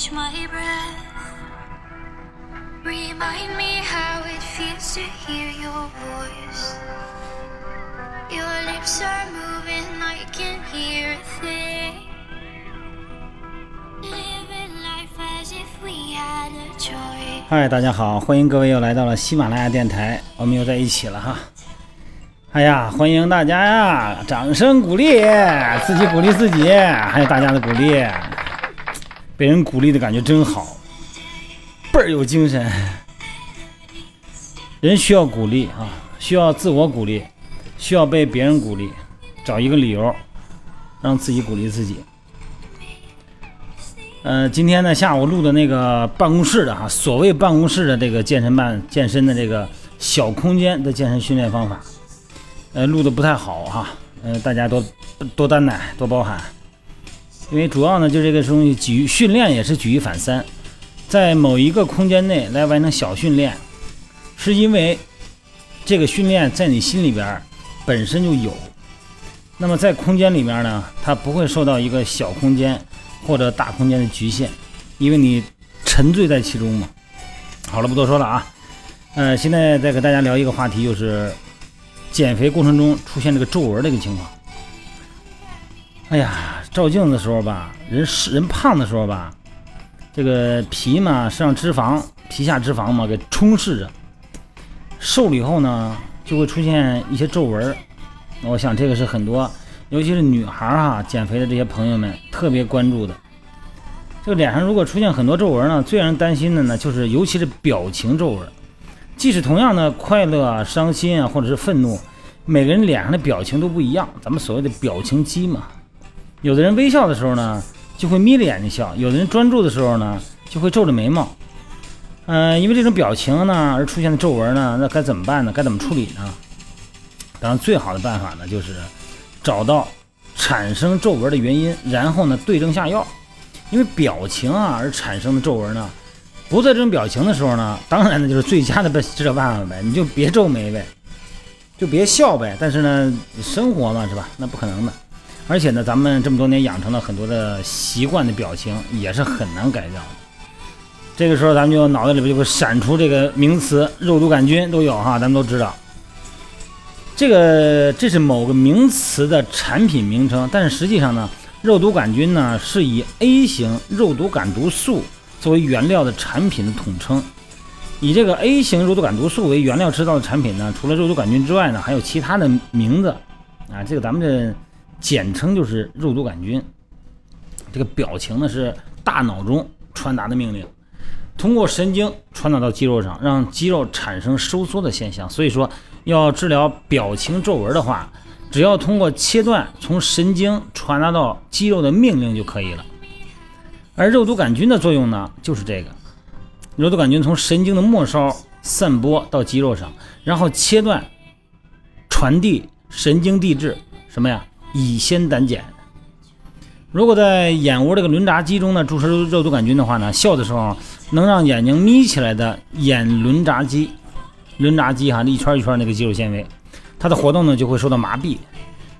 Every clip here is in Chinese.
catch my breath. Remind me how it feels to hear your voice. Your lips are moving, I can hear a thing. Living life as if we had a choice. 嗨，大家好，欢迎各位又来到了喜马拉雅电台，我们又在一起了哈。哎呀，欢迎大家呀！掌声鼓励，自己鼓励自己，还有大家的鼓励，被人鼓励的感觉真好，倍儿有精神。人需要鼓励啊，需要自我鼓励，需要被别人鼓励，找一个理由让自己鼓励自己。呃，今天呢下午录的那个办公室的哈，所谓办公室的这个健身办健身的这个小空间的健身训练方法，呃，录的不太好哈，呃，大家多多担待，多包涵。因为主要呢，就这个东西举训练也是举一反三，在某一个空间内来完成小训练，是因为这个训练在你心里边本身就有，那么在空间里面呢，它不会受到一个小空间。或者大空间的局限，因为你沉醉在其中嘛。好了，不多说了啊。呃，现在再给大家聊一个话题，就是减肥过程中出现这个皱纹这个情况。哎呀，照镜子的时候吧，人是人胖的时候吧，这个皮嘛，身上脂肪，皮下脂肪嘛，给充斥着。瘦了以后呢，就会出现一些皱纹。我想这个是很多。尤其是女孩儿哈，减肥的这些朋友们特别关注的。这个脸上如果出现很多皱纹呢，最让人担心的呢，就是尤其是表情皱纹。即使同样的快乐啊、伤心啊，或者是愤怒，每个人脸上的表情都不一样。咱们所谓的表情肌嘛，有的人微笑的时候呢，就会眯着眼睛笑；有的人专注的时候呢，就会皱着眉毛。嗯，因为这种表情呢而出现的皱纹呢，那该怎么办呢？该怎么处理呢？当然，最好的办法呢，就是。找到产生皱纹的原因，然后呢对症下药。因为表情啊而产生的皱纹呢，不在这种表情的时候呢，当然呢就是最佳的治疗办法呗，你就别皱眉呗，就别笑呗。但是呢，生活嘛是吧？那不可能的。而且呢，咱们这么多年养成了很多的习惯的表情，也是很难改掉的。这个时候，咱们就脑袋里边就会闪出这个名词“肉毒杆菌”都有哈，咱们都知道。这个这是某个名词的产品名称，但是实际上呢，肉毒杆菌呢是以 A 型肉毒杆毒素作为原料的产品的统称。以这个 A 型肉毒杆毒素为原料制造的产品呢，除了肉毒杆菌之外呢，还有其他的名字啊。这个咱们这简称就是肉毒杆菌。这个表情呢是大脑中传达的命令。通过神经传导到肌肉上，让肌肉产生收缩的现象。所以说，要治疗表情皱纹的话，只要通过切断从神经传达到肌肉的命令就可以了。而肉毒杆菌的作用呢，就是这个：肉毒杆菌从神经的末梢散播到肌肉上，然后切断、传递神经递质，什么呀？乙酰胆碱。如果在眼窝这个轮匝肌中呢注射肉毒杆菌的话呢，笑的时候能让眼睛眯起来的眼轮匝肌，轮匝肌哈，一圈一圈那个肌肉纤维，它的活动呢就会受到麻痹，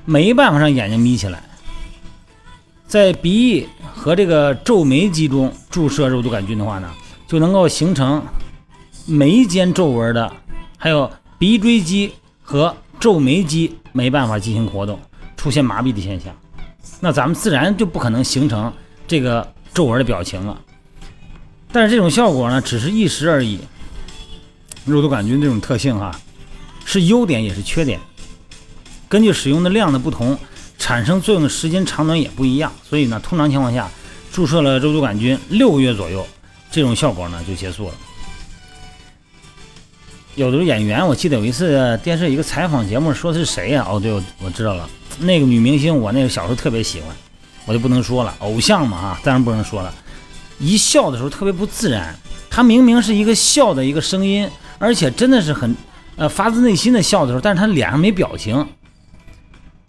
没办法让眼睛眯起来。在鼻翼和这个皱眉肌中注射肉毒杆菌的话呢，就能够形成眉间皱纹的，还有鼻椎肌和皱眉肌没办法进行活动，出现麻痹的现象。那咱们自然就不可能形成这个皱纹的表情了。但是这种效果呢，只是一时而已。肉毒杆菌这种特性哈，是优点也是缺点。根据使用的量的不同，产生作用的时间长短也不一样。所以呢，通常情况下，注射了肉毒杆菌六个月左右，这种效果呢就结束了。有的演员，我记得有一次电视一个采访节目，说的是谁呀？哦，对，我我知道了。那个女明星，我那个小时候特别喜欢，我就不能说了，偶像嘛啊，当然不能说了。一笑的时候特别不自然，她明明是一个笑的一个声音，而且真的是很呃发自内心的笑的时候，但是她脸上没表情。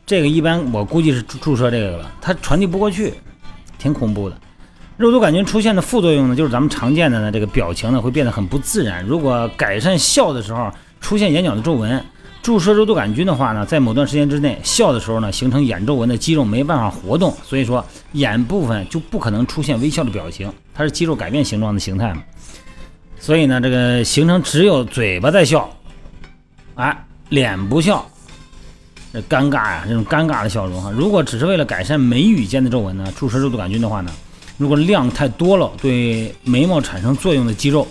这个一般我估计是注射这个了，它传递不过去，挺恐怖的。肉毒杆菌出现的副作用呢，就是咱们常见的呢这个表情呢会变得很不自然。如果改善笑的时候出现眼角的皱纹。注射肉毒杆菌的话呢，在某段时间之内，笑的时候呢，形成眼皱纹的肌肉没办法活动，所以说眼部分就不可能出现微笑的表情，它是肌肉改变形状的形态嘛。所以呢，这个形成只有嘴巴在笑，哎，脸不笑，这尴尬呀，这种尴尬的笑容哈。如果只是为了改善眉宇间的皱纹呢，注射肉毒杆菌的话呢，如果量太多了，对眉毛产生作用的肌肉，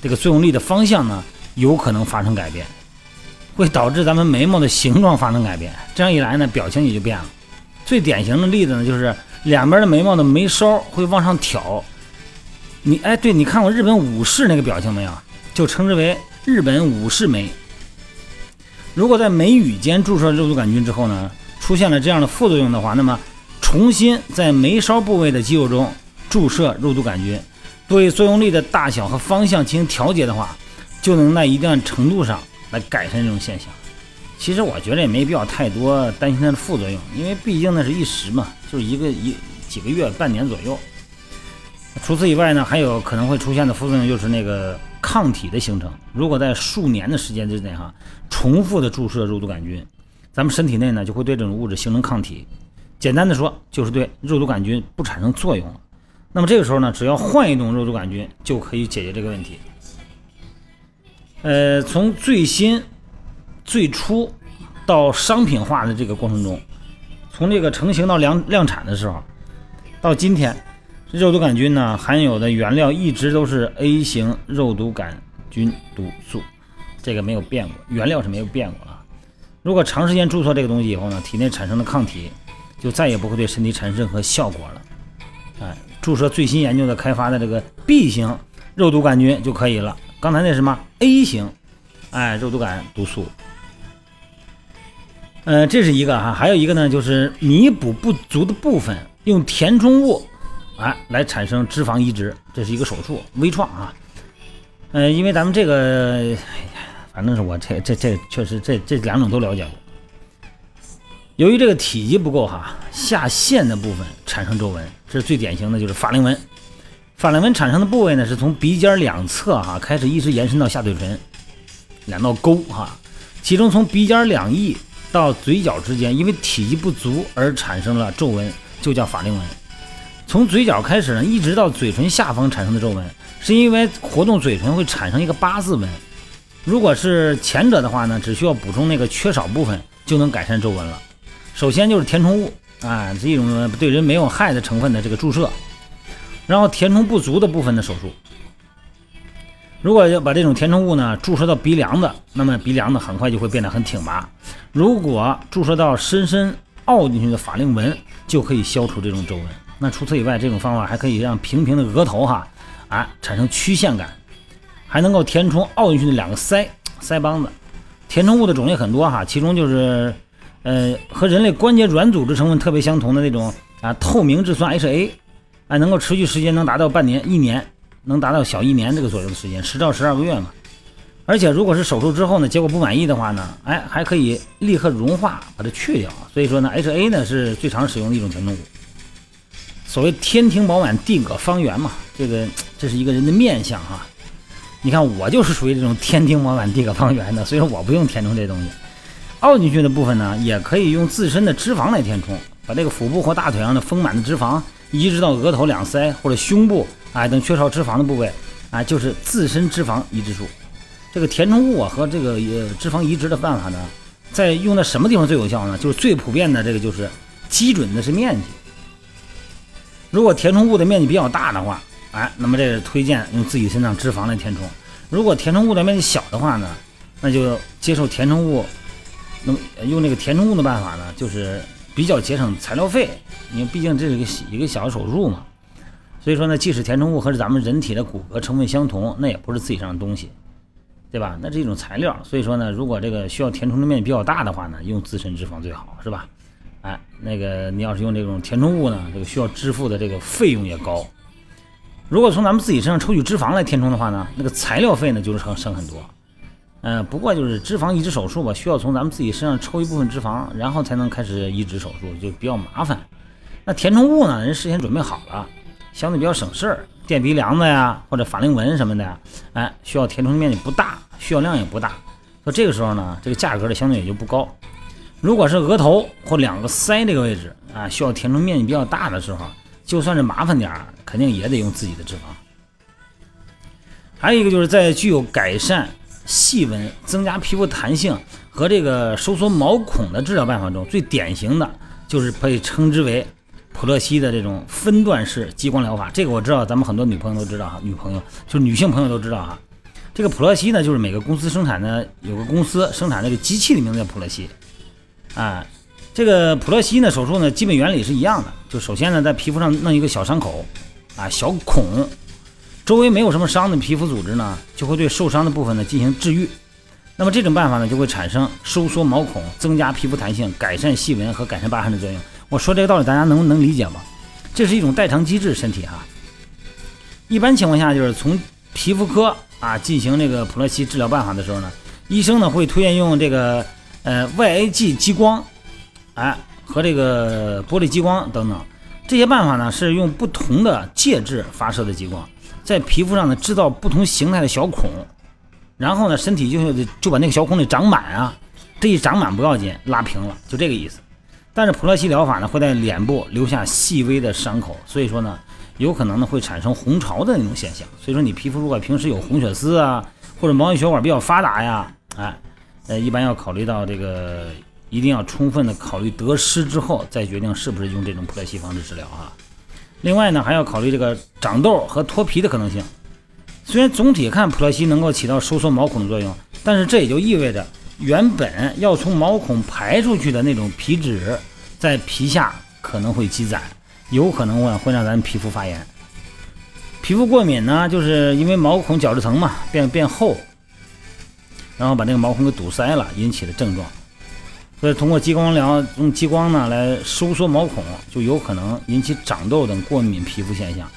这个作用力的方向呢，有可能发生改变，会导致咱们眉毛的形状发生改变。这样一来呢，表情也就变了。最典型的例子呢，就是两边的眉毛的眉梢会往上挑。你哎，对你看过日本武士那个表情没有？就称之为日本武士眉。如果在眉宇间注射肉毒杆菌之后呢，出现了这样的副作用的话，那么重新在眉梢部位的肌肉中注射肉毒杆菌，对作用力的大小和方向进行调节的话，就能在一定程度上来改善这种现象。其实我觉得也没必要太多担心它的副作用，因为毕竟那是一时嘛，就是一个一几个月、半年左右。除此以外呢，还有可能会出现的副作用就是那个抗体的形成。如果在数年的时间之内哈，重复的注射肉毒杆菌，咱们身体内呢就会对这种物质形成抗体。简单的说，就是对肉毒杆菌不产生作用了。那么这个时候呢，只要换一种肉毒杆菌就可以解决这个问题。呃，从最新、最初到商品化的这个过程中，从这个成型到量量产的时候，到今天。肉毒杆菌呢，含有的原料一直都是 A 型肉毒杆菌毒素，这个没有变过，原料是没有变过啊。如果长时间注射这个东西以后呢，体内产生的抗体就再也不会对身体产生任何效果了。哎，注射最新研究的开发的这个 B 型肉毒杆菌就可以了。刚才那什么 A 型，哎，肉毒杆毒素。呃，这是一个哈，还有一个呢，就是弥补不足的部分，用填充物。哎，来产生脂肪移植，这是一个手术，微创啊。嗯，因为咱们这个，反正是我这这这确实这这两种都了解过。由于这个体积不够哈，下陷的部分产生皱纹，这是最典型的就是法令纹。法令纹产生的部位呢，是从鼻尖两侧哈开始，一直延伸到下嘴唇两道沟哈，其中从鼻尖两翼到嘴角之间，因为体积不足而产生了皱纹，就叫法令纹。从嘴角开始呢，一直到嘴唇下方产生的皱纹，是因为活动嘴唇会产生一个八字纹。如果是前者的话呢，只需要补充那个缺少部分就能改善皱纹了。首先就是填充物啊，是一种对人没有害的成分的这个注射，然后填充不足的部分的手术。如果要把这种填充物呢注射到鼻梁子，那么鼻梁子很快就会变得很挺拔。如果注射到深深凹进去的法令纹，就可以消除这种皱纹。那除此以外，这种方法还可以让平平的额头哈，啊，产生曲线感，还能够填充凹进去的两个腮腮帮子。填充物的种类很多哈，其中就是，呃，和人类关节软组织成分特别相同的那种啊，透明质酸 HA，啊，能够持续时间能达到半年、一年，能达到小一年这个左右的时间，十到十二个月嘛。而且如果是手术之后呢，结果不满意的话呢，哎，还可以立刻融化把它去掉。所以说呢，HA 呢是最常使用的一种填充物。所谓天庭饱满，地阁方圆嘛，这个这是一个人的面相哈。你看我就是属于这种天庭饱满，地阁方圆的，所以说我不用填充这东西。凹进去的部分呢，也可以用自身的脂肪来填充，把这个腹部或大腿上的丰满的脂肪移植到额头、两腮或者胸部啊等缺少脂肪的部位啊，就是自身脂肪移植术。这个填充物啊和这个呃脂肪移植的办法呢，在用在什么地方最有效呢？就是最普遍的这个就是基准的是面积。如果填充物的面积比较大的话，哎，那么这是推荐用自己身上脂肪来填充。如果填充物的面积小的话呢，那就接受填充物，那么用这个填充物的办法呢，就是比较节省材料费。因为毕竟这是一个一个小手术嘛，所以说呢，即使填充物和咱们人体的骨骼成分相同，那也不是自己上的东西，对吧？那是一种材料。所以说呢，如果这个需要填充的面积比较大的话呢，用自身脂肪最好，是吧？哎，那个你要是用这种填充物呢，这个需要支付的这个费用也高。如果从咱们自己身上抽取脂肪来填充的话呢，那个材料费呢就是省省很多。嗯，不过就是脂肪移植手术吧，需要从咱们自己身上抽一部分脂肪，然后才能开始移植手术，就比较麻烦。那填充物呢，人事先准备好了，相对比较省事儿。垫鼻梁子呀，或者法令纹什么的，哎，需要填充面积不大，需要量也不大，所以这个时候呢，这个价格呢相对也就不高。如果是额头或两个腮这个位置啊，需要填充面积比较大的时候，就算是麻烦点儿，肯定也得用自己的脂肪。还有一个就是在具有改善细纹、增加皮肤弹性和这个收缩毛孔的治疗办法中，最典型的就是被称之为普乐西的这种分段式激光疗法。这个我知道，咱们很多女朋友都知道哈，女朋友就是女性朋友都知道哈。这个普乐西呢，就是每个公司生产的，有个公司生产这个机器的名字叫普乐西，啊，这个普乐西呢手术呢基本原理是一样的，就首先呢在皮肤上弄一个小伤口，啊小孔，周围没有什么伤的皮肤组织呢就会对受伤的部分呢进行治愈，那么这种办法呢就会产生收缩毛孔、增加皮肤弹性、改善细纹和改善疤痕的作用。我说这个道理大家能能理解吗？这是一种代偿机制，身体哈。一般情况下就是从皮肤科。啊，进行这个普洛西治疗办法的时候呢，医生呢会推荐用这个呃 YAG 激光，哎和这个玻璃激光等等这些办法呢是用不同的介质发射的激光，在皮肤上呢制造不同形态的小孔，然后呢身体就就把那个小孔里长满啊，这一长满不要紧，拉平了就这个意思。但是普洛西疗法呢会在脸部留下细微的伤口，所以说呢。有可能呢会产生红潮的那种现象，所以说你皮肤如果平时有红血丝啊，或者毛细血管比较发达呀，哎，呃，一般要考虑到这个，一定要充分的考虑得失之后再决定是不是用这种普乐西方式治疗啊。另外呢，还要考虑这个长痘和脱皮的可能性。虽然总体看普乐西能够起到收缩毛孔的作用，但是这也就意味着原本要从毛孔排出去的那种皮脂，在皮下可能会积攒。有可能会会让咱皮肤发炎，皮肤过敏呢，就是因为毛孔角质层嘛变变厚，然后把那个毛孔给堵塞了引起的症状。所以通过激光疗用激光呢来收缩毛孔，就有可能引起长痘等过敏皮肤现象。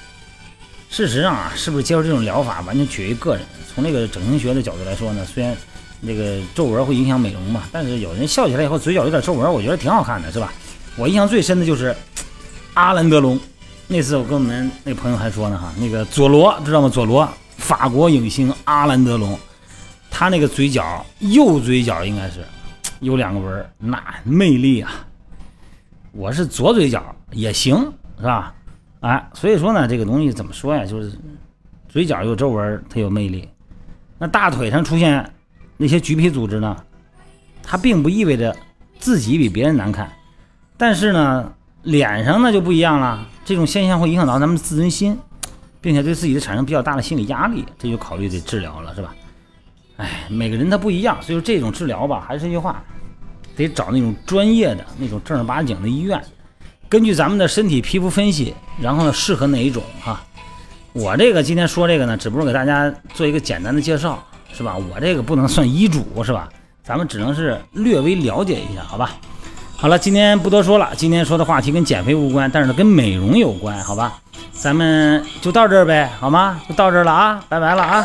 事实上啊，是不是接受这种疗法完全取决于个人。从这个整形学的角度来说呢，虽然那个皱纹会影响美容嘛，但是有人笑起来以后嘴角有点皱纹，我觉得挺好看的，是吧？我印象最深的就是。阿兰德龙，那次我跟我们那朋友还说呢哈，那个佐罗知道吗？佐罗，法国影星阿兰德龙，他那个嘴角右嘴角应该是有两个纹，那魅力啊！我是左嘴角也行，是吧？哎，所以说呢，这个东西怎么说呀？就是嘴角有皱纹，它有魅力。那大腿上出现那些橘皮组织呢，它并不意味着自己比别人难看，但是呢。脸上那就不一样了，这种现象会影响到咱们自尊心，并且对自己的产生比较大的心理压力，这就考虑得治疗了，是吧？哎，每个人他不一样，所以说这种治疗吧，还是那句话，得找那种专业的、那种正儿八经的医院，根据咱们的身体皮肤分析，然后呢适合哪一种哈。我这个今天说这个呢，只不过给大家做一个简单的介绍，是吧？我这个不能算医嘱，是吧？咱们只能是略微了解一下，好吧？好了，今天不多说了。今天说的话题跟减肥无关，但是跟美容有关，好吧？咱们就到这儿呗，好吗？就到这儿了啊，拜拜了啊。